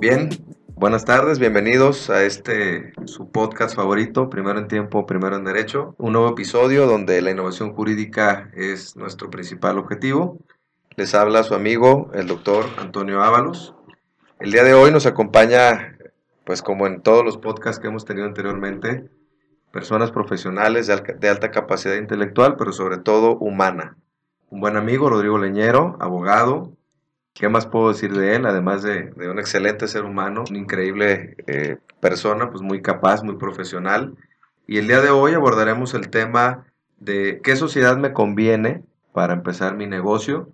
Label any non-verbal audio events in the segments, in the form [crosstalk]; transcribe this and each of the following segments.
Bien, buenas tardes, bienvenidos a este su podcast favorito, Primero en Tiempo, Primero en Derecho, un nuevo episodio donde la innovación jurídica es nuestro principal objetivo. Les habla su amigo, el doctor Antonio Ábalos. El día de hoy nos acompaña, pues como en todos los podcasts que hemos tenido anteriormente, personas profesionales de, alta capacidad intelectual, pero sobre todo humana. Un buen amigo, Rodrigo Leñero, abogado, ¿Qué más puedo decir de él? Además de, un excelente ser humano, una increíble eh, persona, pues muy capaz, muy profesional. Y el día de hoy abordaremos el tema de qué sociedad me conviene para empezar mi negocio.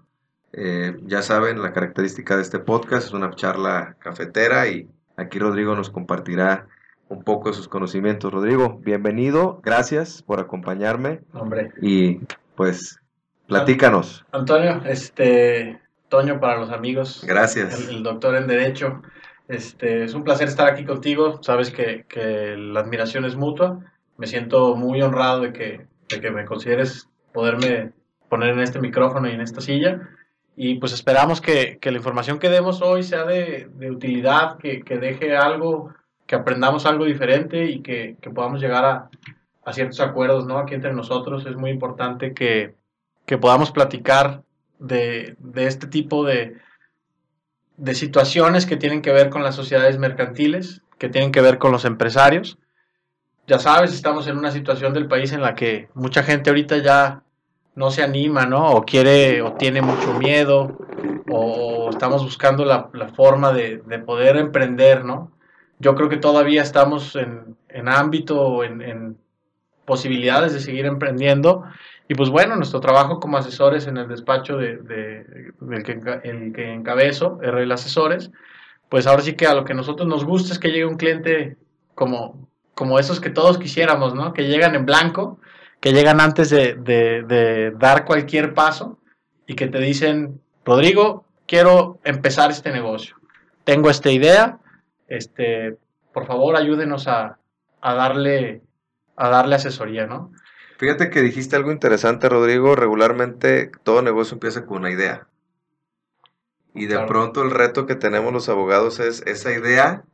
Eh, ya saben, la característica de este podcast es una charla cafetera y aquí Rodrigo nos compartirá un poco de sus conocimientos. Rodrigo, bienvenido, gracias por acompañarme. Hombre. Y pues, platícanos. Antonio, este, Toño para los amigos. Gracias. El, doctor en Derecho. Este, es un placer estar aquí contigo. Sabes que, que, la admiración es mutua. Me siento muy honrado de que, de que me consideres poderme poner en este micrófono y en esta silla. Y pues esperamos que, que la información que demos hoy sea de, de utilidad, que, que, deje algo, que aprendamos algo diferente y que, podamos llegar a, a, ciertos acuerdos ¿no? aquí entre nosotros. Es muy importante que, podamos platicar de, este tipo de, de situaciones que tienen que ver con las sociedades mercantiles, que tienen que ver con los empresarios. Ya sabes, estamos en una situación del país en la que mucha gente ahorita ya no se anima, ¿no? O quiere, o tiene mucho miedo, o estamos buscando la, forma de, poder emprender, ¿no? Yo creo que todavía estamos en, en ámbito, en, en posibilidades de seguir emprendiendo y pues bueno, nuestro trabajo como asesores en el despacho de, del que, el que encabezo, RL Asesores, pues ahora sí que a lo que nosotros nos gusta es que llegue un cliente como, como esos que todos quisiéramos, ¿no? Que llegan en blanco, que llegan antes de, de dar cualquier paso y que te dicen, Rodrigo, quiero empezar este negocio. Tengo esta idea, este, por favor ayúdenos a, a darle, a darle asesoría, ¿no? Fíjate que dijiste algo interesante, Rodrigo. Regularmente todo negocio empieza con una idea. Y de pronto el reto que tenemos los abogados es esa idea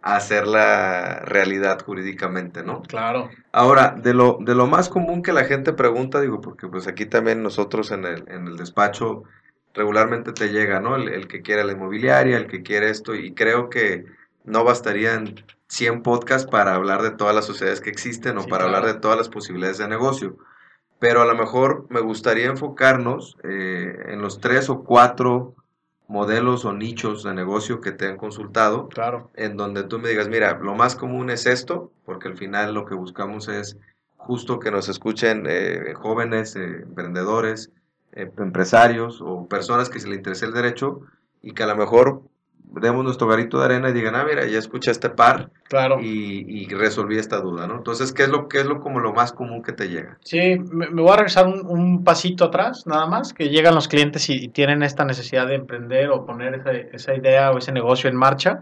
hacerla realidad jurídicamente, ¿no? Claro. Ahora, de lo, de lo más común que la gente pregunta, digo, porque pues aquí también nosotros en el, en el despacho regularmente te llega, ¿no? El, el que quiere la inmobiliaria, el que quiere esto, y creo que no bastarían 100 podcasts para hablar de todas las sociedades que existen o para hablar de todas las posibilidades de negocio. Pero a lo mejor me gustaría enfocarnos eh, en los tres o cuatro modelos o nichos de negocio que te han consultado. Claro. En donde tú me digas, mira, lo más común es esto, porque al final lo que buscamos es justo que nos escuchen eh, jóvenes, eh, emprendedores, empresarios o personas que se les interese el derecho y que a lo mejor demos nuestro garito de arena y digan, ah, mira, ya escuché este par claro. y, resolví esta duda, ¿no? Entonces, ¿qué es lo qué es lo como lo más común que te llega? Sí, me, voy a regresar un, pasito atrás, nada más, que llegan los clientes y, tienen esta necesidad de emprender o poner esa, esa idea o ese negocio en marcha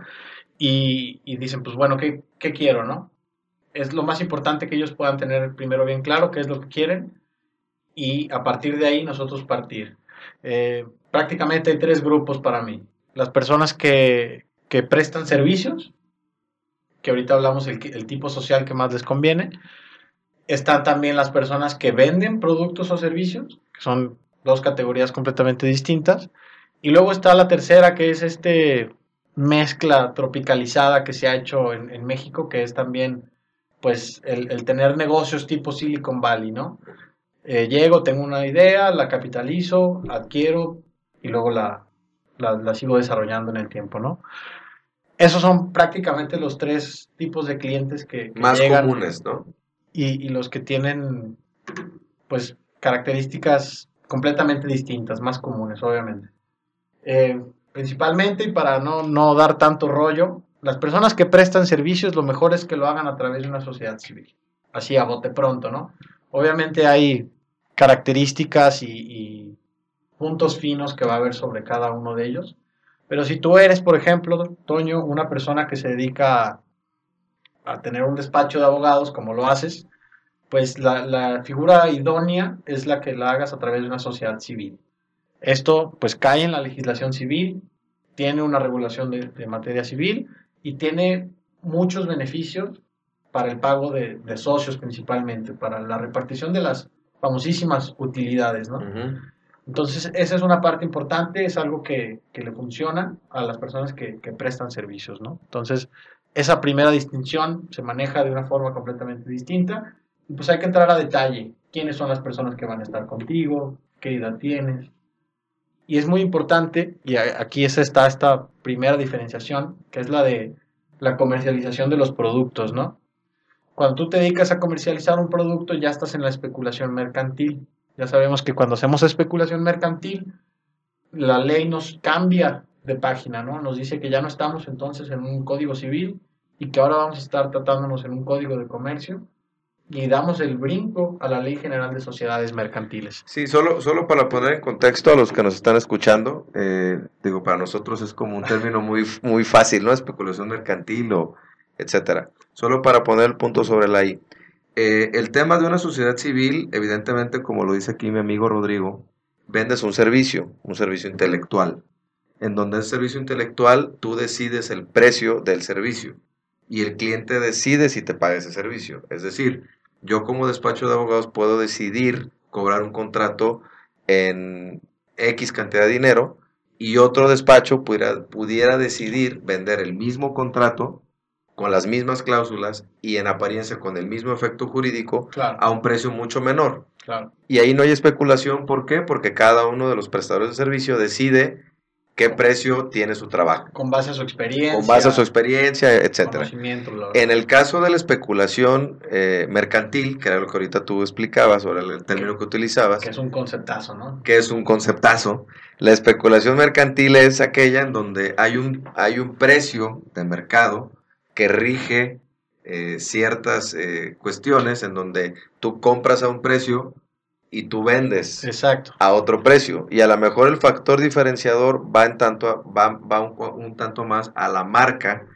y, dicen, pues bueno, ¿qué, ¿qué quiero, no? Es lo más importante que ellos puedan tener primero bien claro qué es lo que quieren y a partir de ahí nosotros partir. Eh, prácticamente hay tres grupos para mí las personas que, prestan servicios, que ahorita hablamos el, tipo social que más les conviene. Están también las personas que venden productos o servicios, que son dos categorías completamente distintas. Y luego está la tercera, que es este mezcla tropicalizada que se ha hecho en, México, que es también pues el, tener negocios tipo Silicon Valley, ¿no? Eh, llego, tengo una idea, la capitalizo, adquiero y luego la, la, sigo desarrollando en el tiempo, ¿no? Esos son prácticamente los tres tipos de clientes que, más comunes, ¿no? Y, los que tienen, pues, características completamente distintas, más comunes, obviamente. Eh, principalmente, y para no, no dar tanto rollo, las personas que prestan servicios, lo mejor es que lo hagan a través de una sociedad civil. Así a bote pronto, ¿no? Obviamente hay características y puntos finos que va a haber sobre cada uno de ellos. Pero si tú eres, por ejemplo, Toño, una persona que se dedica a, tener un despacho de abogados, como lo haces, pues la, figura idónea es la que la hagas a través de una sociedad civil. Esto pues cae en la legislación civil, tiene una regulación de, materia civil y tiene muchos beneficios para el pago de, socios principalmente, para la repartición de las famosísimas utilidades, ¿no? Entonces, esa es una parte importante, es algo que, que le funciona a las personas que, que prestan servicios, ¿no? Entonces, esa primera distinción se maneja de una forma completamente distinta y pues hay que entrar a detalle. ¿Quiénes son las personas que van a estar contigo? ¿Qué edad tienes? Y es muy importante, y aquí es esta, esta primera diferenciación, que es la de la comercialización de los productos, ¿no? Cuando tú te dedicas a comercializar un producto, ya estás en la especulación mercantil. Ya sabemos que cuando hacemos especulación mercantil, la ley nos cambia de página, ¿no? Nos dice que ya no estamos entonces en un código civil y que ahora vamos a estar tratándonos en un código de comercio y damos el brinco a la Ley General de Sociedades Mercantiles. Sí, solo, solo para poner en contexto a los que nos están escuchando, eh, digo, para nosotros es como un término muy, muy fácil, ¿no? Especulación mercantil o etcétera. Solo para poner el punto sobre la I. Eh, el tema de una sociedad civil, evidentemente, como lo dice aquí mi amigo Rodrigo, vendes un servicio, un servicio intelectual, en donde el servicio intelectual tú decides el precio del servicio y el cliente decide si te paga ese servicio. Es decir, yo como despacho de abogados puedo decidir cobrar un contrato en X cantidad de dinero y otro despacho pudiera, pudiera decidir vender el mismo contrato con las mismas cláusulas y en apariencia con el mismo efecto jurídico Claro, a un precio mucho menor. claro. Y ahí no hay especulación, ¿por qué? Porque cada uno de los prestadores de servicio decide qué precio tiene su trabajo, Con base a su experiencia. con base a su experiencia, la- En el caso de la especulación eh, mercantil, que era lo que ahorita tú explicabas, o era el término que utilizabas, que es un conceptazo, ¿no? que es un conceptazo, la especulación mercantil es aquella en donde hay un, hay un precio de mercado que rige eh, ciertas eh, cuestiones en donde tú compras a un precio y tú vendes Exacto. a otro precio. Y a lo mejor el factor diferenciador va, en tanto, a- va, va un, un tanto más a la marca,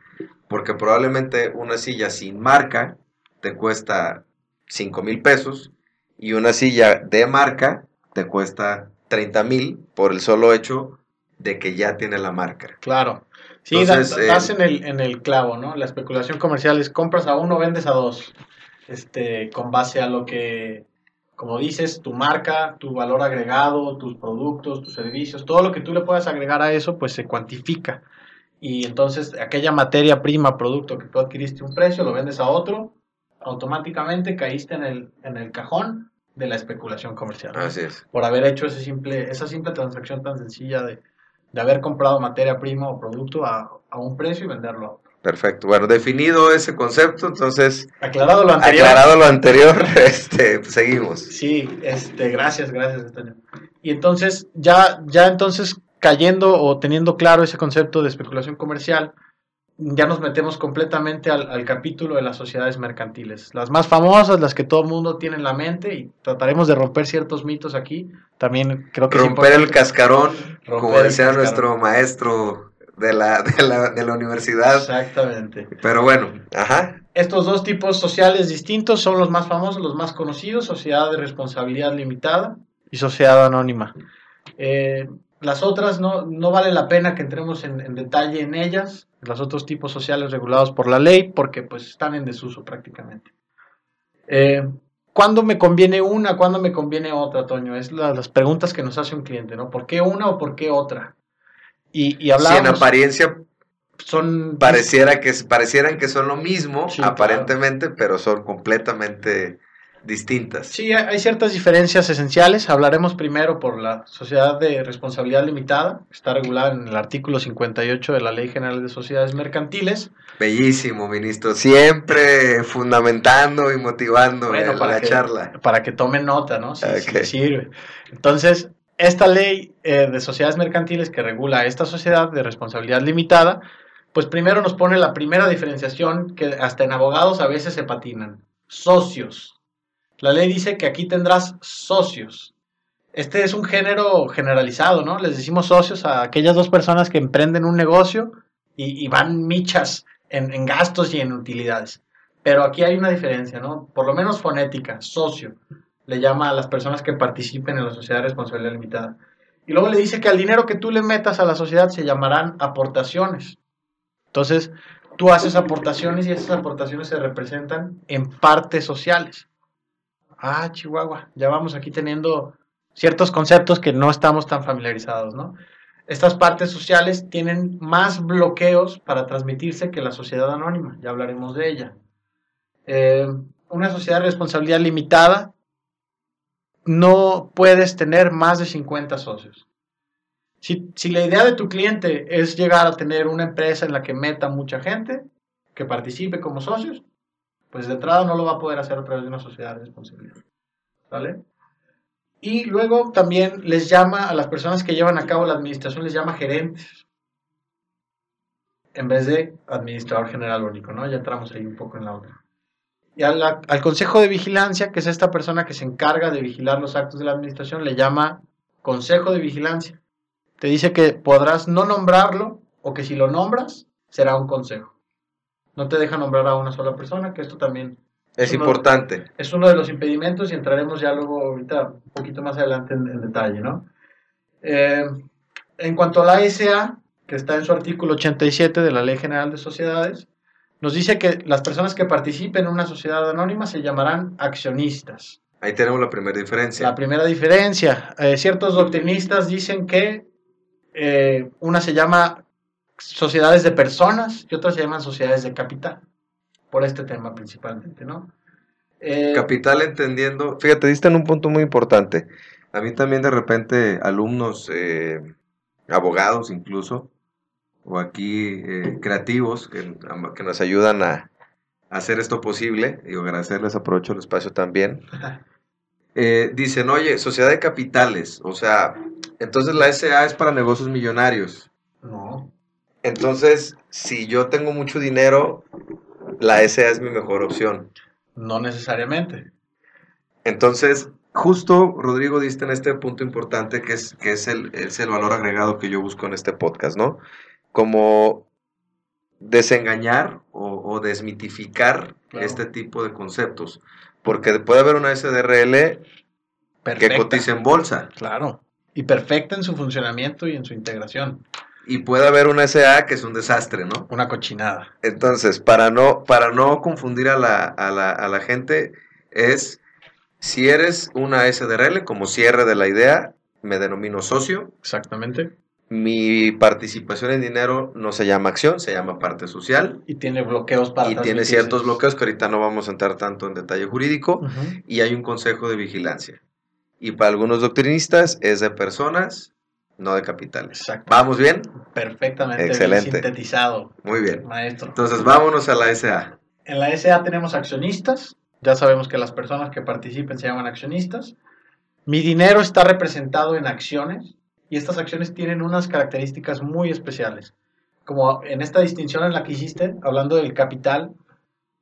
porque probablemente una silla sin marca te cuesta 5 mil pesos y una silla de marca te cuesta 30 mil por el solo hecho de que ya tiene la marca. Claro. Sí, Entonces, das eh, en, el, en el clavo, ¿no? La especulación comercial es compras a uno, vendes a dos. Este, con base a lo que, como dices, tu marca, tu valor agregado, tus productos, tus servicios, todo lo que tú le puedas agregar a eso, pues se cuantifica. Y entonces aquella materia prima, producto que tú adquiriste un precio, lo vendes a otro, automáticamente caíste en el, en el cajón de la especulación comercial. Así es. por haber hecho ese simple, esa simple transacción tan sencilla de, de haber comprado materia prima o producto a, a un precio y venderlo a otro. Perfecto. Bueno, definido ese concepto, entonces, Aclarado lo anterior. aclarado lo anterior, [laughs] este, seguimos. Sí, este, gracias, gracias, Antonio. Y entonces, ya, ya entonces cayendo o teniendo claro ese concepto de especulación comercial, ya nos metemos completamente al, al capítulo de las sociedades mercantiles. Las más famosas, las que todo el mundo tiene en la mente, y trataremos de romper ciertos mitos aquí. También creo que Romper el cascarón, Romper como decía cascarón. nuestro maestro de la, de la, de la universidad. Exactamente. Pero bueno, ajá. Estos dos tipos sociales distintos son los más famosos, los más conocidos, sociedad de responsabilidad limitada y sociedad anónima. Eh, las otras no, no vale la pena que entremos en, en detalle en ellas, los otros tipos sociales regulados por la ley, porque pues están en desuso prácticamente. Eh, ¿Cuándo me conviene una? ¿Cuándo me conviene otra, Toño? Es la- las preguntas que nos hace un cliente, ¿no? ¿Por qué una o por qué otra? Y, y Si en apariencia son pareciera que, parecieran que son lo mismo, Sí, aparentemente, pero son completamente distintas. Sí, hay ciertas diferencias esenciales. Hablaremos primero por la sociedad de responsabilidad limitada, que está regulada en el artículo 58 de la Ley General de Sociedades Mercantiles. Bellísimo, ministro. Siempre fundamentando y motivando Bueno, para la que, charla. para que tomen nota, ¿no? Si, si Ok. les sirve. Entonces, esta ley eh, de sociedades mercantiles que regula esta sociedad de responsabilidad limitada, pues primero nos pone la primera diferenciación que hasta en abogados a veces se patinan. Socios. La ley dice que aquí tendrás socios. Este es un género generalizado, ¿no? Les decimos socios a aquellas dos personas que emprenden un negocio y, van michas en, en gastos y en utilidades. Pero aquí hay una diferencia, ¿no? Por lo menos fonética, socio, le llama a las personas que participen en la sociedad responsabilidad limitada. Y luego le dice que al dinero que tú le metas a la sociedad se llamarán aportaciones. Entonces, tú haces aportaciones y esas aportaciones se representan en partes sociales. Ah, Chihuahua, ya vamos aquí teniendo ciertos conceptos que no estamos tan familiarizados, ¿no? Estas partes sociales tienen más bloqueos para transmitirse que la sociedad anónima, ya hablaremos de ella. Eh, una sociedad de responsabilidad limitada no puedes tener más de 50 socios. Si, si, la idea de tu cliente es llegar a tener una empresa en la que meta mucha gente, que participe como socios, pues de entrada no lo va a poder hacer a través de una sociedad de responsabilidad. ¿Vale? Y luego también les llama a las personas que llevan a cabo la administración, les llama gerentes, en vez de administrador general único, ¿no? Ya entramos ahí un poco en la otra. Y al, consejo de vigilancia, que es esta persona que se encarga de vigilar los actos de la administración, le llama consejo de vigilancia. Te dice que podrás no nombrarlo o que si lo nombras, será un consejo. No te deja nombrar a una sola persona, que esto también es, importante. es uno de los impedimentos y entraremos ya luego ahorita un poquito más adelante en, detalle, ¿no? Eh, en cuanto a la SA, que está en su artículo 87 de la Ley General de Sociedades, nos dice que las personas que participen en una sociedad anónima se llamarán accionistas. Ahí tenemos la primera diferencia. La primera diferencia. Eh, ciertos doctrinistas dicen que eh, una se llama sociedades de personas y otras se llaman sociedades de capital por este tema principalmente, ¿no? Eh, Capital entendiendo, fíjate, diste en un punto muy importante. A mí también de repente alumnos, eh, abogados incluso, o aquí eh, creativos que, que, nos ayudan a, hacer esto posible, y agradecerles, aprovecho el espacio también. dicen, oye, sociedad de capitales, o sea, entonces la SA es para negocios millonarios. No. Entonces, si yo tengo mucho dinero, la SA es mi mejor opción. No necesariamente. Entonces, justo Rodrigo diste en este punto importante que es, que es, el, el valor agregado que yo busco en este podcast, ¿no? Como desengañar o, desmitificar este tipo de conceptos. Porque puede haber una SDRL que cotice en bolsa. Claro. Y perfecta en su funcionamiento y en su integración y puede haber una SA que es un desastre, ¿no? Una cochinada. Entonces, para no, para no confundir a la, a la, a la gente, es si eres una SDRL, como cierre de la idea, me denomino socio. Exactamente. Mi participación en dinero no se llama acción, se llama parte social. Y tiene bloqueos para... Y tiene ciertos bloqueos que ahorita no vamos a entrar tanto en detalle jurídico. Y hay un consejo de vigilancia. Y para algunos doctrinistas es de personas no de capitales. ¿Vamos bien? Perfectamente Excelente. sintetizado. Muy bien. Maestro. Entonces, vámonos a la SA. En la SA tenemos accionistas. Ya sabemos que las personas que participen se llaman accionistas. Mi dinero está representado en acciones y estas acciones tienen unas características muy especiales. Como en esta distinción en la que hiciste, hablando del capital,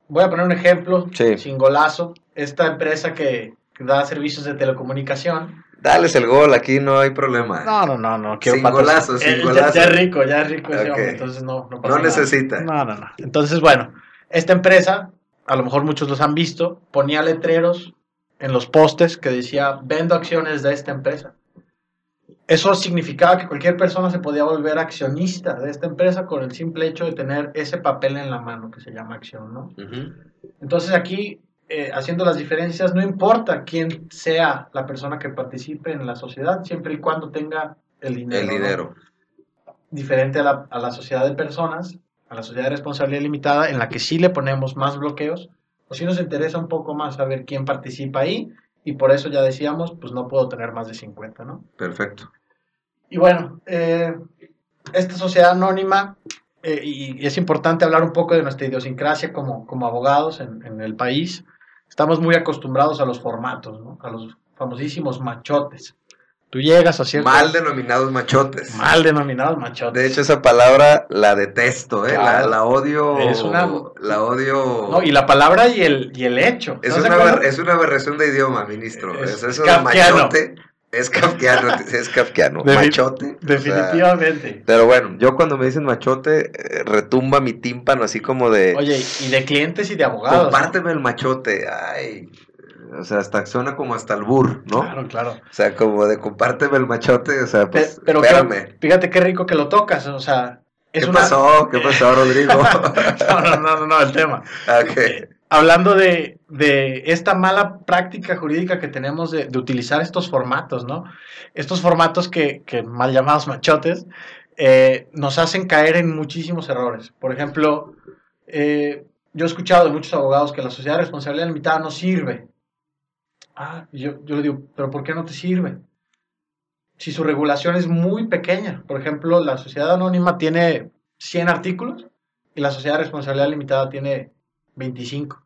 voy a poner un ejemplo sin golazo. Esta empresa que da servicios de telecomunicación Dales el gol, aquí no hay problema. No, no, no, no. sin golazo, sin eh, golazo. Ya, es rico, ya es rico ese hombre, entonces no, no pasa No necesita. No, no, no. Entonces, bueno, esta empresa, a lo mejor muchos los han visto, ponía letreros en los postes que decía, vendo acciones de esta empresa. Eso significaba que cualquier persona se podía volver accionista de esta empresa con el simple hecho de tener ese papel en la mano que se llama acción, ¿no? Entonces aquí eh, haciendo las diferencias, no importa quién sea la persona que participe en la sociedad, siempre y cuando tenga el dinero. El dinero. Diferente a la, a la, sociedad de personas, a la sociedad de responsabilidad limitada, en la que sí le ponemos más bloqueos, o si nos interesa un poco más saber quién participa ahí, y por eso ya decíamos, pues no puedo tener más de 50, ¿no? Perfecto. Y bueno, eh, esta sociedad anónima eh, y es importante hablar un poco de nuestra idiosincrasia como, como abogados en, en, el país estamos muy acostumbrados a los formatos, ¿no? A los famosísimos machotes. Tú llegas a cierto... Mal denominados machotes. Mal denominados machotes. De hecho, esa palabra la detesto, ¿eh? La, odio... Es una... La odio... No, y la palabra y el, y el hecho. Es, una, es una aberración de idioma, ministro. Es, es eso de machote es kafkiano, [laughs] es kafkiano. machote. Definitivamente. pero bueno, yo cuando me dicen machote, eh, retumba mi tímpano así como de. Oye, y de clientes y de abogados. Compárteme el machote. Ay. o sea, hasta suena como hasta el burro, ¿no? Claro, claro. O sea, como de compárteme el machote, o sea, pues, pero espérame. que- fíjate qué rico que lo tocas, o sea, es ¿Qué una... pasó? ¿Qué pasó, Rodrigo? [laughs] no, no, no, no, no, el tema. [laughs] Ok. Hablando de, de esta mala práctica jurídica que tenemos de, utilizar estos formatos, ¿no? Estos formatos que, que mal llamados machotes, eh, nos hacen caer en muchísimos errores. Por ejemplo, eh, yo he escuchado de muchos abogados que la sociedad de responsabilidad limitada no sirve. Ah, yo, yo le digo, pero ¿por qué no te sirve? Si su regulación es muy pequeña. Por ejemplo, la sociedad anónima tiene 100 artículos y la sociedad de responsabilidad limitada tiene 25.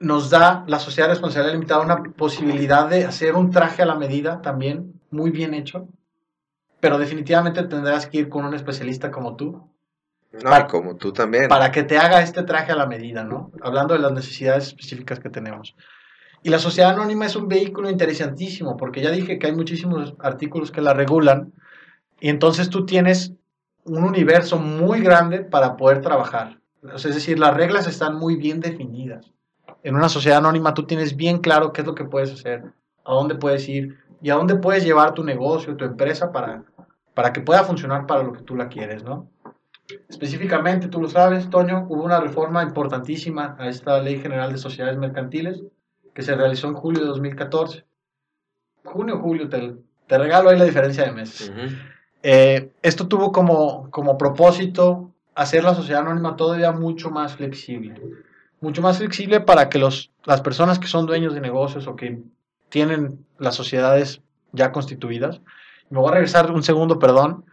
Nos da la sociedad de responsabilidad limitada una posibilidad de hacer un traje a la medida también, muy bien hecho, pero definitivamente tendrás que ir con un especialista como tú No, como tú también. para que te haga este traje a la medida, ¿no? Hablando de las necesidades específicas que tenemos. Y la sociedad anónima es un vehículo interesantísimo, porque ya dije que hay muchísimos artículos que la regulan, y entonces tú tienes un universo muy grande para poder trabajar. Es decir, las reglas están muy bien definidas. En una sociedad anónima tú tienes bien claro qué es lo que puedes hacer, a dónde puedes ir y a dónde puedes llevar tu negocio, tu empresa para, para que pueda funcionar para lo que tú la quieres, ¿no? Específicamente, tú lo sabes, Toño, hubo una reforma importantísima a esta Ley General de Sociedades Mercantiles que se realizó en julio de 2014. Junio, julio, te, te regalo ahí la diferencia de meses. Eh, esto tuvo como, como propósito hacer la sociedad anónima todavía mucho más flexible. Mucho más flexible para que los, las personas que son dueños de negocios o que tienen las sociedades ya constituidas, me voy a regresar un segundo, perdón.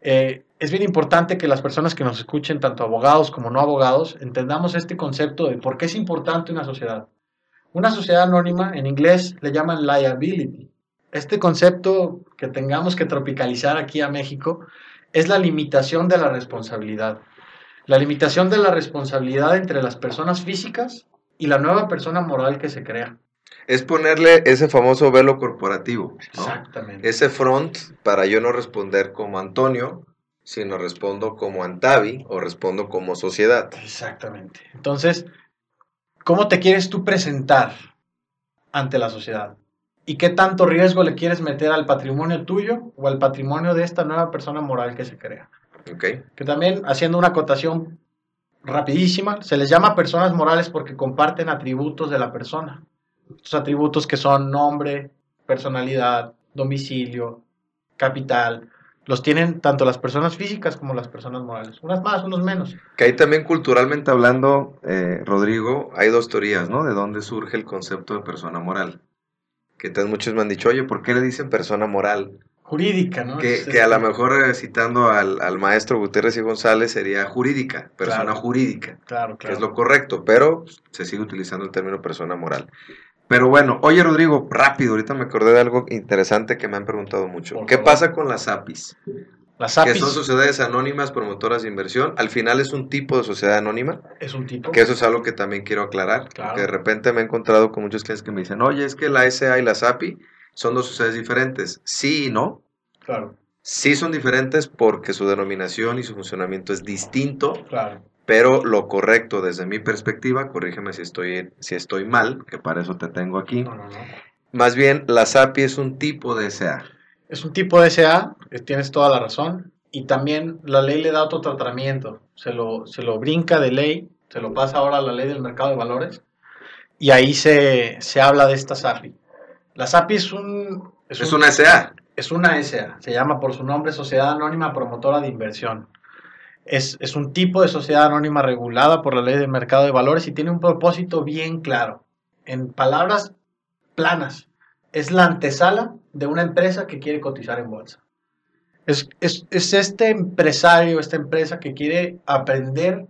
Eh, es bien importante que las personas que nos escuchen, tanto abogados como no abogados, entendamos este concepto de por qué es importante una sociedad. Una sociedad anónima, en inglés le llaman liability. Este concepto que tengamos que tropicalizar aquí a México es la limitación de la responsabilidad. La limitación de la responsabilidad entre las personas físicas y la nueva persona moral que se crea. Es ponerle ese famoso velo corporativo, ¿no? Exactamente. Ese front para yo no responder como Antonio, sino respondo como Antavi o respondo como sociedad. Exactamente. Entonces, ¿cómo te quieres tú presentar ante la sociedad? ¿Y qué tanto riesgo le quieres meter al patrimonio tuyo o al patrimonio de esta nueva persona moral que se crea? Que también, haciendo una acotación rapidísima, se les llama personas morales porque comparten atributos de la persona. Estos atributos que son nombre, personalidad, domicilio, capital, los tienen tanto las personas físicas como las personas morales. Unas más, unos menos. Que ahí también culturalmente hablando, eh, Rodrigo, hay dos teorías, ¿no? De dónde surge el concepto de persona moral. Que muchos me han dicho, oye, ¿por qué le dicen persona moral? Jurídica, ¿no? Que, que a lo mejor eh, citando al, al maestro Gutiérrez y González sería jurídica, persona Claro. jurídica, Claro, que claro. es lo correcto, pero se sigue utilizando el término persona moral. Pero bueno, oye Rodrigo, rápido, ahorita me acordé de algo interesante que me han preguntado mucho. Por ¿Qué favor. pasa con las APIs? Las Que APIs son sociedades anónimas promotoras de inversión. Al final es un tipo de sociedad anónima, es un tipo. que eso es algo que también quiero aclarar. Claro. Porque de repente me he encontrado con muchos clientes que me dicen, oye, es que la SA y las API son dos sociedades diferentes. Sí y no. Claro, Sí son diferentes porque su denominación y su funcionamiento es distinto, claro. pero lo correcto desde mi perspectiva, corrígeme si estoy, si estoy mal, que para eso te tengo aquí. No, no, no. Más bien, la SAPI es un tipo de SA. Es un tipo de SA, eh, tienes toda la razón. Y también la ley le da otro tratamiento. Se lo, se lo brinca de ley, se lo pasa ahora a la ley del mercado de valores. Y ahí se, se habla de esta SAPI. La SAPI es un... Es un- una SA. Es una SA, se llama por su nombre Sociedad Anónima Promotora de Inversión. Es, es un tipo de sociedad anónima regulada por la ley del mercado de valores y tiene un propósito bien claro. En palabras planas, es la antesala de una empresa que quiere cotizar en bolsa. Es, es, es este empresario, esta empresa que quiere aprender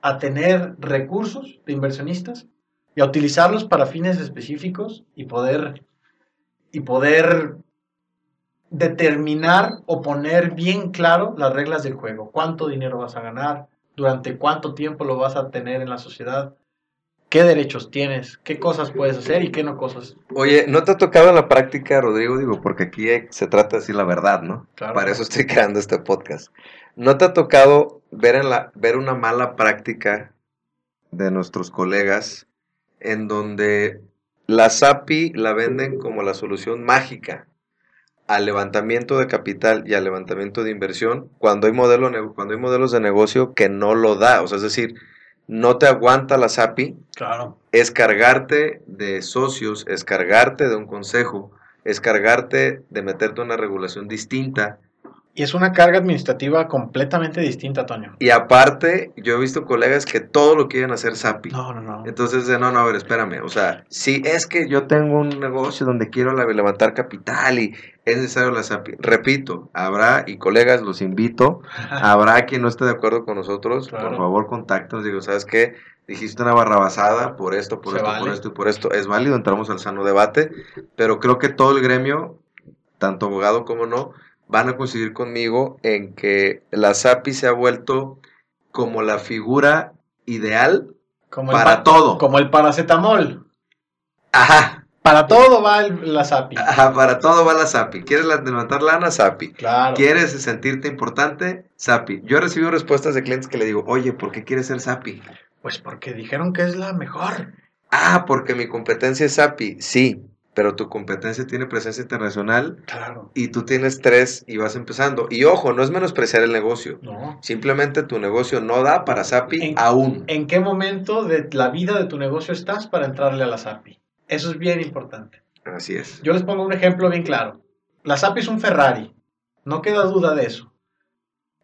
a tener recursos de inversionistas y a utilizarlos para fines específicos y poder, y poder determinar o poner bien claro las reglas del juego. Cuánto dinero vas a ganar, durante cuánto tiempo lo vas a tener en la sociedad, qué derechos tienes, qué cosas puedes hacer y qué no cosas. Oye, ¿no te ha tocado en la práctica, Rodrigo? Digo, porque aquí se trata de decir la verdad, ¿no? Claro. Para eso estoy creando este podcast. ¿No te ha tocado ver, en la, ver una mala práctica de nuestros colegas en donde la SAPI la venden como la solución mágica al levantamiento de capital y al levantamiento de inversión cuando hay, modelo, cuando hay modelos de negocio que no lo da. O sea, es decir, no te aguanta la SAPI. Claro. Es cargarte de socios, es cargarte de un consejo, es cargarte de meterte en una regulación distinta y es una carga administrativa completamente distinta, Toño. Y aparte, yo he visto colegas que todo lo quieren hacer SAPI. No, no, no. Entonces, no, no, a ver, espérame. O sea, si es que yo tengo un negocio donde quiero levantar capital y es necesario la SAPI. Repito, habrá, y colegas, los invito, habrá quien no esté de acuerdo con nosotros. Por favor, contáctanos. Digo, ¿sabes qué? Dijiste una barrabasada por esto, por esto, por esto y por esto. Es válido, entramos al sano debate. Pero creo que todo el gremio, tanto abogado como no, van a coincidir conmigo en que la SAPI se ha vuelto como la figura ideal para todo. Como el paracetamol. Ajá. Para todo va la SAPI. Ajá, para todo va la SAPI. ¿Quieres levantar lana? SAPI. Claro. ¿Quieres sentirte importante? SAPI. Yo he recibido respuestas de clientes que le digo, oye, ¿por qué quieres ser SAPI? Pues porque dijeron que es la mejor. Ah, porque mi competencia es SAPI. Sí, pero tu competencia tiene presencia internacional claro. y tú tienes tres y vas empezando. Y ojo, no es menospreciar el negocio. No. Simplemente tu negocio no da para SAPI aún. ¿En qué momento de la vida de tu negocio estás para entrarle a la SAPI? Eso es bien importante. Así es. Yo les pongo un ejemplo bien claro. La SAPI es un Ferrari. No queda duda de eso.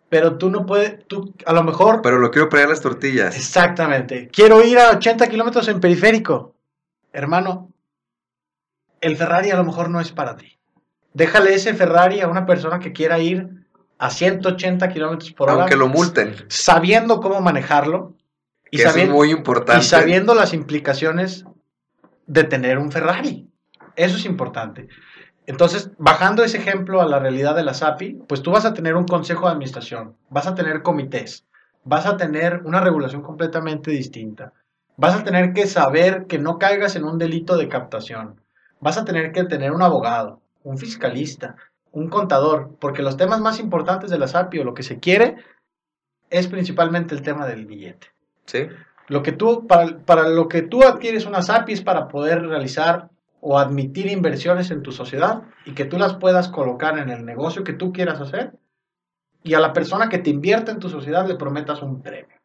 Pero tú no puedes, tú a lo mejor... Pero lo quiero pegar las tortillas. Exactamente. Quiero ir a 80 kilómetros en periférico. Hermano, el Ferrari a lo mejor no es para ti. Déjale ese Ferrari a una persona que quiera ir a 180 kilómetros por hora. Aunque lo multen. Sabiendo cómo manejarlo. Y sabiendo, es muy importante. Y sabiendo las implicaciones de tener un Ferrari. Eso es importante. Entonces, bajando ese ejemplo a la realidad de la SAPI, pues tú vas a tener un consejo de administración, vas a tener comités, vas a tener una regulación completamente distinta, vas a tener que saber que no caigas en un delito de captación, vas a tener que tener un abogado, un fiscalista, un contador, porque los temas más importantes de la SAPI o lo que se quiere es principalmente el tema del billete. Sí. Lo que tú, para, para lo que tú adquieres una SAPI es para poder realizar o admitir inversiones en tu sociedad y que tú las puedas colocar en el negocio que tú quieras hacer y a la persona que te invierte en tu sociedad le prometas un premio.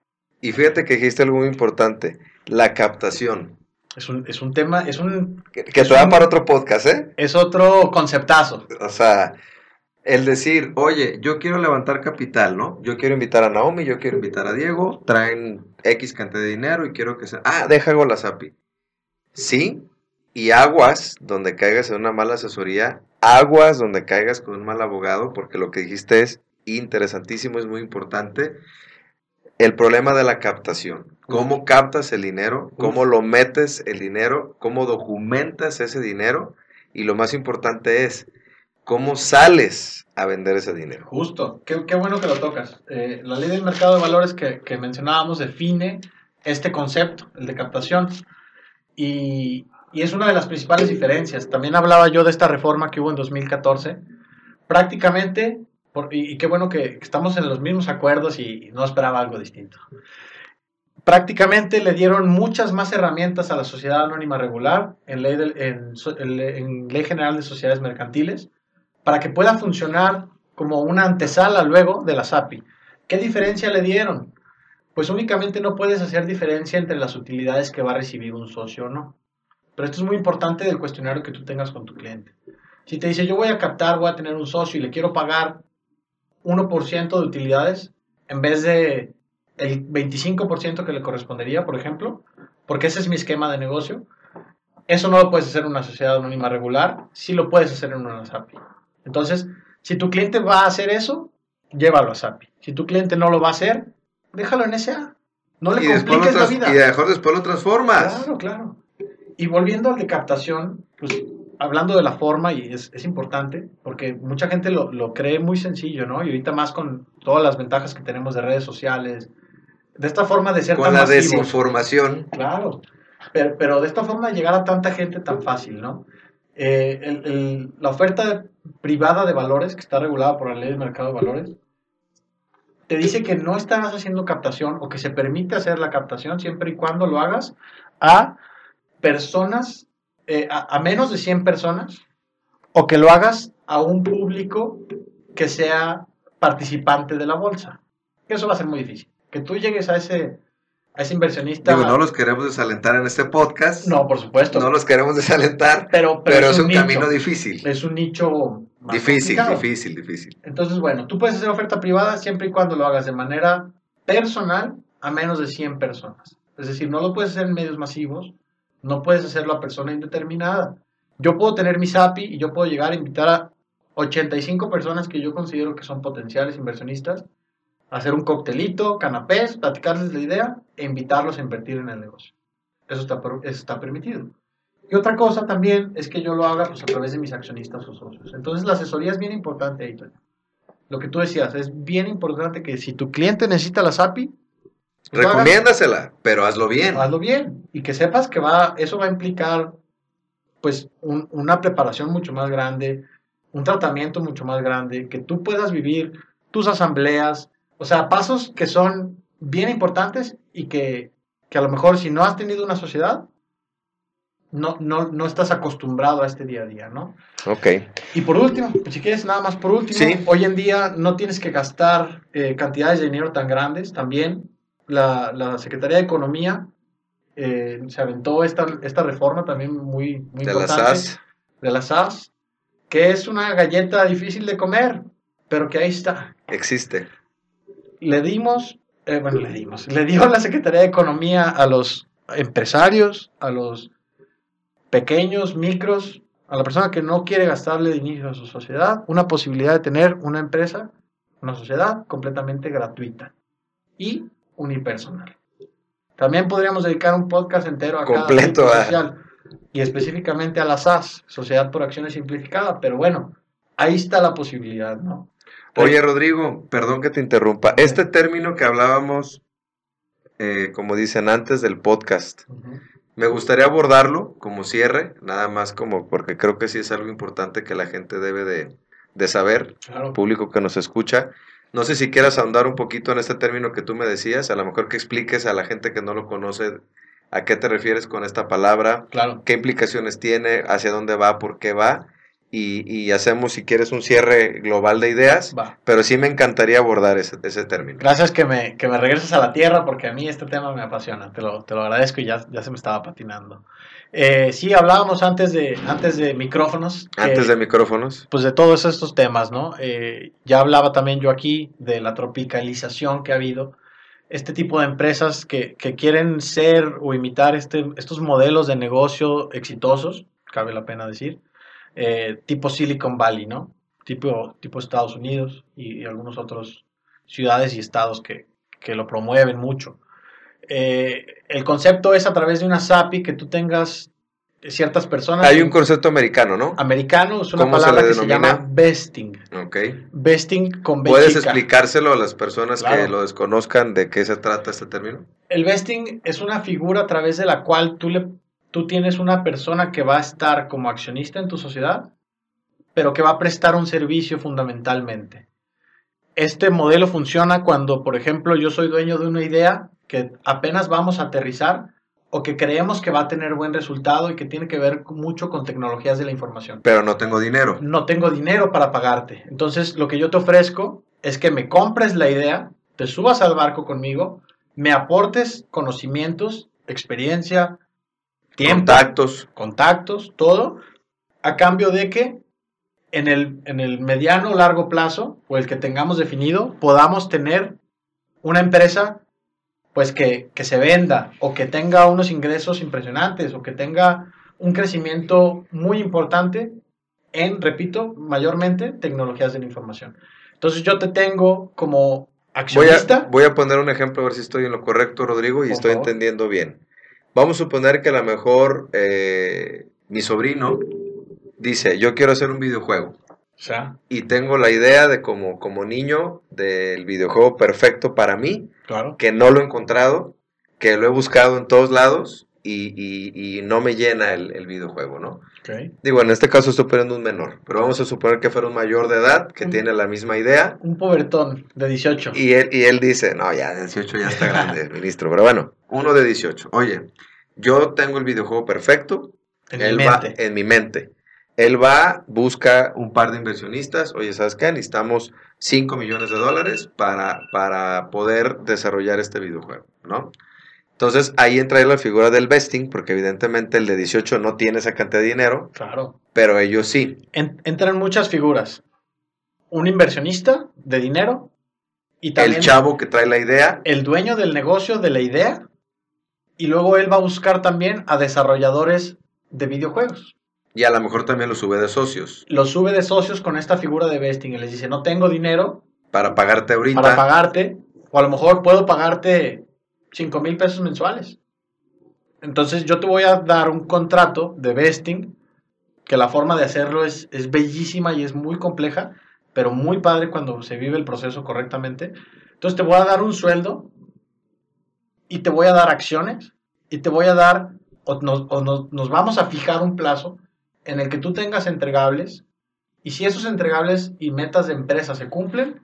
Y fíjate que dijiste algo muy importante, la captación. Es un, es un tema, es un... Que, que te para otro podcast, ¿eh? Es otro conceptazo. O sea, el decir, oye, yo quiero levantar capital, ¿no? Yo quiero invitar a Naomi, yo quiero invitar a Diego, traen X cantidad de dinero y quiero que sea... Ah, deja hago la SAPI. Sí, y aguas donde caigas en una mala asesoría, aguas donde caigas con un mal abogado, porque lo que dijiste es interesantísimo, es muy importante el problema de la captación. ¿Cómo captas el dinero? ¿Cómo lo metes el dinero? ¿Cómo documentas ese dinero? Y lo más importante es, ¿cómo sales a vender ese dinero? Justo, qué, bueno que lo tocas. Eh, la ley del mercado de valores que, mencionábamos define este concepto, el de captación. Y, y es una de las principales diferencias. También hablaba yo de esta reforma que hubo en 2014. Prácticamente y, qué bueno que, estamos en los mismos acuerdos y no esperaba algo distinto. Prácticamente le dieron muchas más herramientas a la sociedad anónima regular en ley, en, ley general de sociedades mercantiles para que pueda funcionar como una antesala luego de la SAPI. ¿Qué diferencia le dieron? Pues únicamente no puedes hacer diferencia entre las utilidades que va a recibir un socio o no. Pero esto es muy importante del cuestionario que tú tengas con tu cliente. Si te dice, yo voy a captar, voy a tener un socio y le quiero pagar 1% de utilidades en vez de el 25% que le correspondería, por ejemplo, porque ese es mi esquema de negocio. Eso no lo puedes hacer en una sociedad anónima regular, sí lo puedes hacer en una SAPI. Entonces, si tu cliente va a hacer eso, llévalo a SAPI. Si tu cliente no lo va a hacer, déjalo en SA. No le compliques la vida. Y mejor después lo transformas. Claro, claro. Y volviendo al de captación, pues hablando de la forma, y es, es importante, porque mucha gente lo, lo, cree muy sencillo, ¿no? Y ahorita más con todas las ventajas que tenemos de redes sociales, de esta forma de ser con la desinformación. Claro, pero, pero, de esta forma de llegar a tanta gente tan fácil, ¿no? Eh, el, el, la oferta privada de valores, que está regulada por la ley del mercado de valores, te dice que no estarás haciendo captación o que se permite hacer la captación siempre y cuando lo hagas a personas, eh, a, a menos de 100 personas, o que lo hagas a un público que sea participante de la bolsa. Eso va a ser muy difícil. Que tú llegues a ese, a ese inversionista. Digo, no los queremos desalentar en este podcast. No, por supuesto. No los queremos desalentar, pero, pero, es un, nicho. camino difícil. Es un nicho más Difícil, complicado. difícil, difícil. Entonces, bueno, tú puedes hacer oferta privada siempre y cuando lo hagas de manera personal a menos de 100 personas. Es decir, no lo puedes hacer en medios masivos, no puedes hacerlo a persona indeterminada. Yo puedo tener mi SAPI y yo puedo llegar a invitar a 85 personas que yo considero que son potenciales inversionistas, a hacer un coctelito, canapés, platicarles la idea e invitarlos a invertir en el negocio. Eso está, permitido. Y otra cosa también es que yo lo haga pues, a través de mis accionistas o socios. Entonces la asesoría es bien importante ahí. Lo que tú decías, es bien importante que si tu cliente necesita la SAPI, lo hagas- Recomiéndasela, pero hazlo bien. hazlo bien. Y que sepas que va, eso va a implicar pues un- una preparación mucho más grande, un tratamiento mucho más grande, que tú puedas vivir tus asambleas, o sea, pasos que son bien importantes y que, que a lo mejor si no has tenido una sociedad, no, no, no estás acostumbrado a este día a día, ¿no? Ok. Y por último, si quieres nada más por último, Sí. hoy en día no tienes que gastar eh, cantidades de dinero tan grandes. También la, la Secretaría de Economía eh, se aventó esta, esta reforma también muy, muy De importante SAS. de la SAS, que es una galleta difícil de comer, pero que ahí está. Existe. Le dimos, eh, bueno, le dimos, le dio la Secretaría de Economía a los empresarios, a los pequeños, micros, a la persona que no quiere gastarle de inicio a su sociedad, una posibilidad de tener una empresa, una sociedad completamente gratuita y unipersonal. También podríamos dedicar un podcast entero a Completo, cada ah. social y específicamente a la SAS, Sociedad por Acciones Simplificada, pero bueno, ahí está la posibilidad, ¿no? Oye, Rodrigo, perdón que te interrumpa. Este término que hablábamos, eh, como dicen antes del podcast, me gustaría abordarlo como cierre, nada más como porque creo que sí es algo importante que la gente debe de, de saber, Claro. público que nos escucha. No sé si quieras ahondar un poquito en este término que tú me decías, a lo mejor que expliques a la gente que no lo conoce a qué te refieres con esta palabra, Claro. qué implicaciones tiene, hacia dónde va, por qué va, y, y hacemos, si quieres, un cierre global de ideas, Va. pero sí me encantaría abordar ese, ese término. Gracias que me, que me regreses a la tierra porque a mí este tema me apasiona. Te lo, te lo agradezco y ya, ya se me estaba patinando. Eh, sí, hablábamos antes de, antes de micrófonos. Antes de micrófonos. Pues de todos estos temas, ¿no? Eh, ya hablaba también yo aquí de la tropicalización que ha habido. Este tipo de empresas que, que quieren ser o imitar este, estos modelos de negocio exitosos, cabe la pena decir, eh, tipo Silicon Valley, ¿no? Tipo, tipo Estados Unidos y, y algunos otros ciudades y estados que, que lo promueven mucho. Eh, el concepto es a través de una SAPI que tú tengas ciertas personas. Hay un concepto americano, ¿no? Americano es una ¿Cómo se palabra le que se llama vesting. Ok. Vesting con B ¿Puedes chica. explicárselo a las personas que lo desconozcan de qué se trata este término? El vesting es una figura a través de la cual tú, le, tú tienes una persona que va a estar como accionista en tu sociedad, pero que va a prestar un servicio fundamentalmente. Este modelo funciona cuando, por ejemplo, yo soy dueño de una idea que apenas vamos a aterrizar o que creemos que va a tener buen resultado y que tiene que ver mucho con tecnologías de la información. Pero no tengo dinero. no tengo dinero para pagarte. Entonces, lo que yo te ofrezco es que me compres la idea, te subas al barco conmigo, me aportes conocimientos, experiencia, tiempo, Contactos. contactos, todo, a cambio de que en el, en el mediano o largo plazo, o el que tengamos definido, podamos tener una empresa pues que, que se venda o que tenga unos ingresos impresionantes o que tenga un crecimiento muy importante en, repito, mayormente tecnologías de la información. Entonces yo te tengo como Voy accionista. a, voy a poner un ejemplo a ver si estoy en lo correcto, Rodrigo, y estoy favor. entendiendo bien. Vamos a suponer que a lo mejor eh, mi sobrino dice, yo quiero hacer un videojuego. Y tengo la idea de como, como niño del videojuego perfecto para mí, claro. que no lo he encontrado, que lo he buscado en todos lados y, y- y no me llena el, el videojuego, ¿no? ok. Digo, en este caso estoy poniendo un menor, pero vamos a suponer que fuera un mayor de edad que tiene la misma idea Un pobertón de 18. y él, y él dice, no, ya 18 ya está grande, [laughs] ministro, pero bueno, uno de 18. Oye, yo tengo el videojuego perfecto, En él mi va mente. en mi mente. Él va, busca un par de inversionistas, oye, ¿sabes qué? Necesitamos 5 millones de dólares para, para poder desarrollar este videojuego, ¿no? Entonces ahí entra la figura del vesting, porque evidentemente el de 18 no tiene esa cantidad de dinero, Claro. pero ellos sí. En- entran muchas figuras. Un inversionista de dinero y también El chavo que trae la idea, el dueño del negocio de la idea y luego él va a buscar también a desarrolladores de videojuegos. y a lo mejor también lo sube de socios, Los sube de socios con esta figura de vesting y les dice, no tengo dinero para pagarte ahorita. para pagarte, o a lo mejor puedo pagarte 5 mil pesos mensuales. Entonces yo te voy a dar un contrato de vesting, que la forma de hacerlo es, es bellísima y es muy compleja, pero muy padre cuando se vive el proceso correctamente. Entonces te voy a dar un sueldo y te voy a dar acciones y te voy a dar, o nos, o nos- nos vamos a fijar un plazo en el que tú tengas entregables y si esos entregables y metas de empresa se cumplen,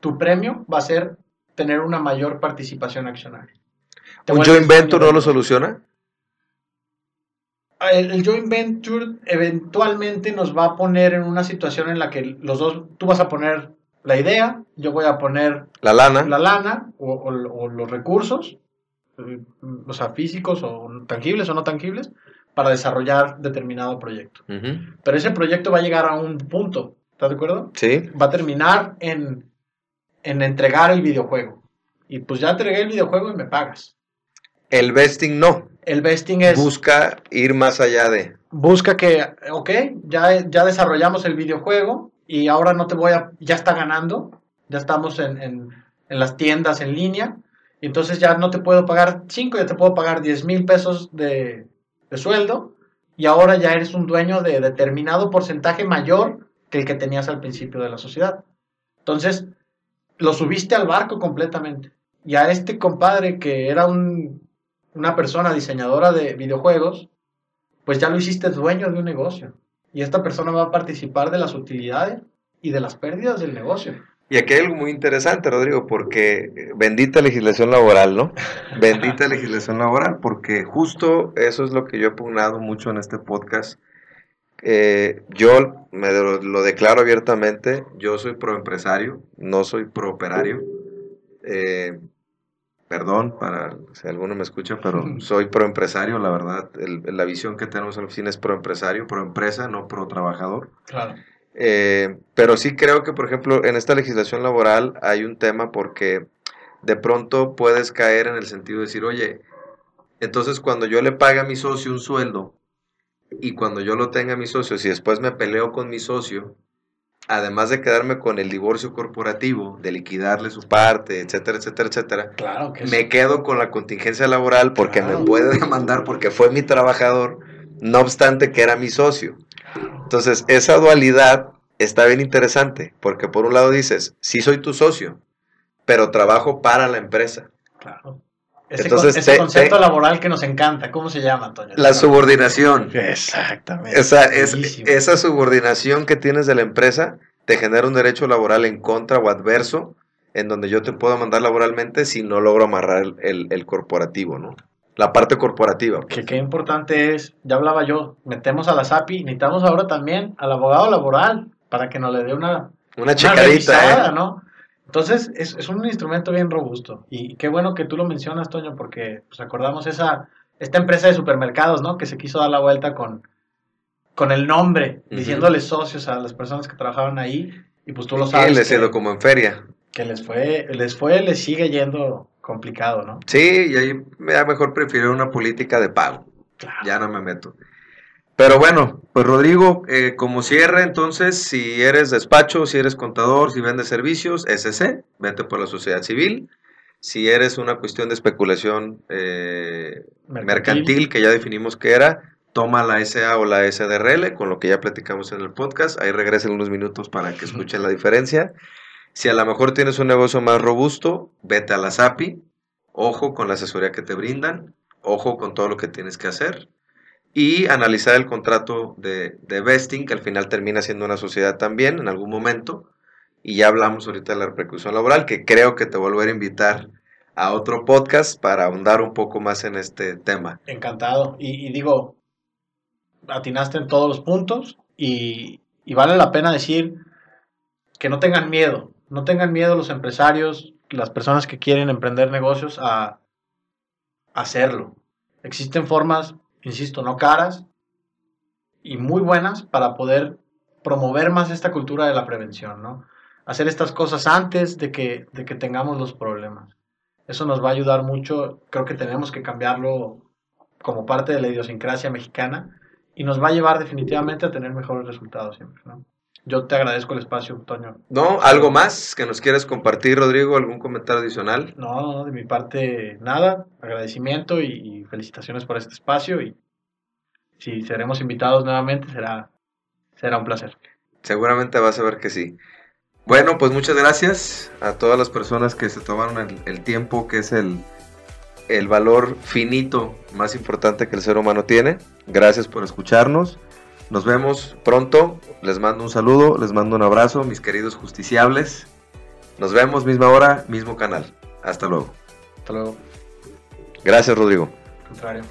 tu premio va a ser tener una mayor participación accionaria. ¿Un joint venture no lo soluciona? El, el joint venture eventualmente nos va a poner en una situación en la que los dos, tú vas a poner la idea, yo voy a poner La lana. la lana o, o- o los recursos, eh, o sea, físicos o tangibles o no tangibles, para desarrollar determinado proyecto. Pero ese proyecto va a llegar a un punto, ¿estás de acuerdo? Sí. Va a terminar en, en entregar el videojuego. Y pues ya entregué el videojuego y me pagas. El vesting no. El vesting es... Busca ir más allá de. busca que, ok, ya, ya desarrollamos el videojuego y ahora no te voy a, ya está ganando, ya estamos en, en- en las tiendas en línea, y entonces ya no te puedo pagar 5, ya te puedo pagar 10 mil pesos de, de sueldo, y ahora ya eres un dueño de determinado porcentaje mayor que el que tenías al principio de la sociedad. Entonces, lo subiste al barco completamente. Y a este compadre que era un- una persona diseñadora de videojuegos, pues ya lo hiciste dueño de un negocio. Y esta persona va a participar de las utilidades y de las pérdidas del negocio. Y aquí hay algo muy interesante, Rodrigo, porque eh, bendita legislación laboral, ¿no? [laughs] Bendita legislación laboral, porque justo eso es lo que yo he pugnado mucho en este podcast. Eh, yo me lo, lo declaro abiertamente, yo soy proempresario, no soy prooperario. Eh, perdón para si alguno me escucha, pero soy proempresario, la verdad, el- la visión que tenemos en la oficina es proempresario, proempresa, no pro trabajador. Claro. Eh, pero sí creo que, por ejemplo, en esta legislación laboral hay un tema porque de pronto puedes caer en el sentido de decir, oye, entonces cuando yo le pague a mi socio un sueldo y cuando yo lo tenga a mi socio, si después me peleo con mi socio, además de quedarme con el divorcio corporativo, de liquidarle su parte, etcétera, etcétera, etcétera, Claro que me quedo con la contingencia laboral porque Claro. me puede demandar porque fue mi trabajador, no obstante que era mi socio. Entonces, esa dualidad está bien interesante, porque por un lado dices, sí soy tu socio, pero trabajo para la empresa. Claro. Ese, Entonces, con- ese te- concepto te- laboral que nos encanta, ¿cómo se llama, Antonio? La subordinación. Exactamente. Esa, es, esa subordinación que tienes de la empresa te genera un derecho laboral en contra o adverso, en donde yo te puedo mandar laboralmente si no logro amarrar el, el- el corporativo, ¿no? La parte corporativa. pues. Que qué importante es, ya hablaba yo, metemos a la SAPI, necesitamos ahora también al abogado laboral para que nos le dé una, Una una checadita, revisada, ¿eh? ¿no? Entonces, es, es un instrumento bien robusto. Y qué bueno que tú lo mencionas, Toño, porque pues, acordamos esa, esta empresa de supermercados, ¿no? Que se quiso dar la vuelta con, con el nombre, Ujú. diciéndoles socios a las personas que trabajaban ahí. Y pues tú lo Sí, sabes. les que, como en feria. que les fue, les fue, les sigue yendo complicado, ¿no? Sí, y ahí me da mejor prefiero una política de pago. Claro. Ya no me meto. Pero bueno, pues Rodrigo, eh, como cierre, entonces, si eres despacho, si eres contador, si vendes servicios, SC, vete por la sociedad civil. Si eres una cuestión de especulación eh, mercantil, que ya definimos que era, toma la SA o la SDRL, con lo que ya platicamos en el podcast. Ahí regresen unos minutos para que escuchen la diferencia. Si a lo mejor tienes un negocio más robusto, vete a la SAPI. Ojo con la asesoría que te brindan. Ojo con todo lo que tienes que hacer. Y analizar el contrato de, de vesting, que al final termina siendo una sociedad también en algún momento. Y ya hablamos ahorita de la repercusión laboral, que creo que te volveré a invitar a otro podcast para ahondar un poco más en este tema. Encantado. Y, y digo, atinaste en todos los puntos y, y vale la pena decir que no tengan miedo, no tengan miedo los empresarios, las personas que quieren emprender negocios a hacerlo. Existen formas, insisto, no caras y muy buenas para poder promover más esta cultura de la prevención, ¿no? Hacer estas cosas antes de que, de que tengamos los problemas. Eso nos va a ayudar mucho, creo que tenemos que cambiarlo como parte de la idiosincrasia mexicana y nos va a llevar definitivamente a tener mejores resultados siempre, ¿no? Yo te agradezco el espacio, Antonio. ¿No? ¿Algo más que nos quieras compartir, Rodrigo? ¿Algún comentario adicional? No, no, de mi parte nada. Agradecimiento y, y felicitaciones por este espacio y si seremos invitados nuevamente será, será un placer. Seguramente vas a ver que sí. Bueno, pues muchas gracias a todas las personas que se tomaron el, el tiempo, que es el, el valor finito más importante que el ser humano tiene. Gracias por escucharnos. Nos vemos pronto. Les mando un saludo, les mando un abrazo, mis queridos justiciables. Nos vemos misma hora, mismo canal. Hasta luego. Hasta luego. Gracias, Rodrigo. Contrario.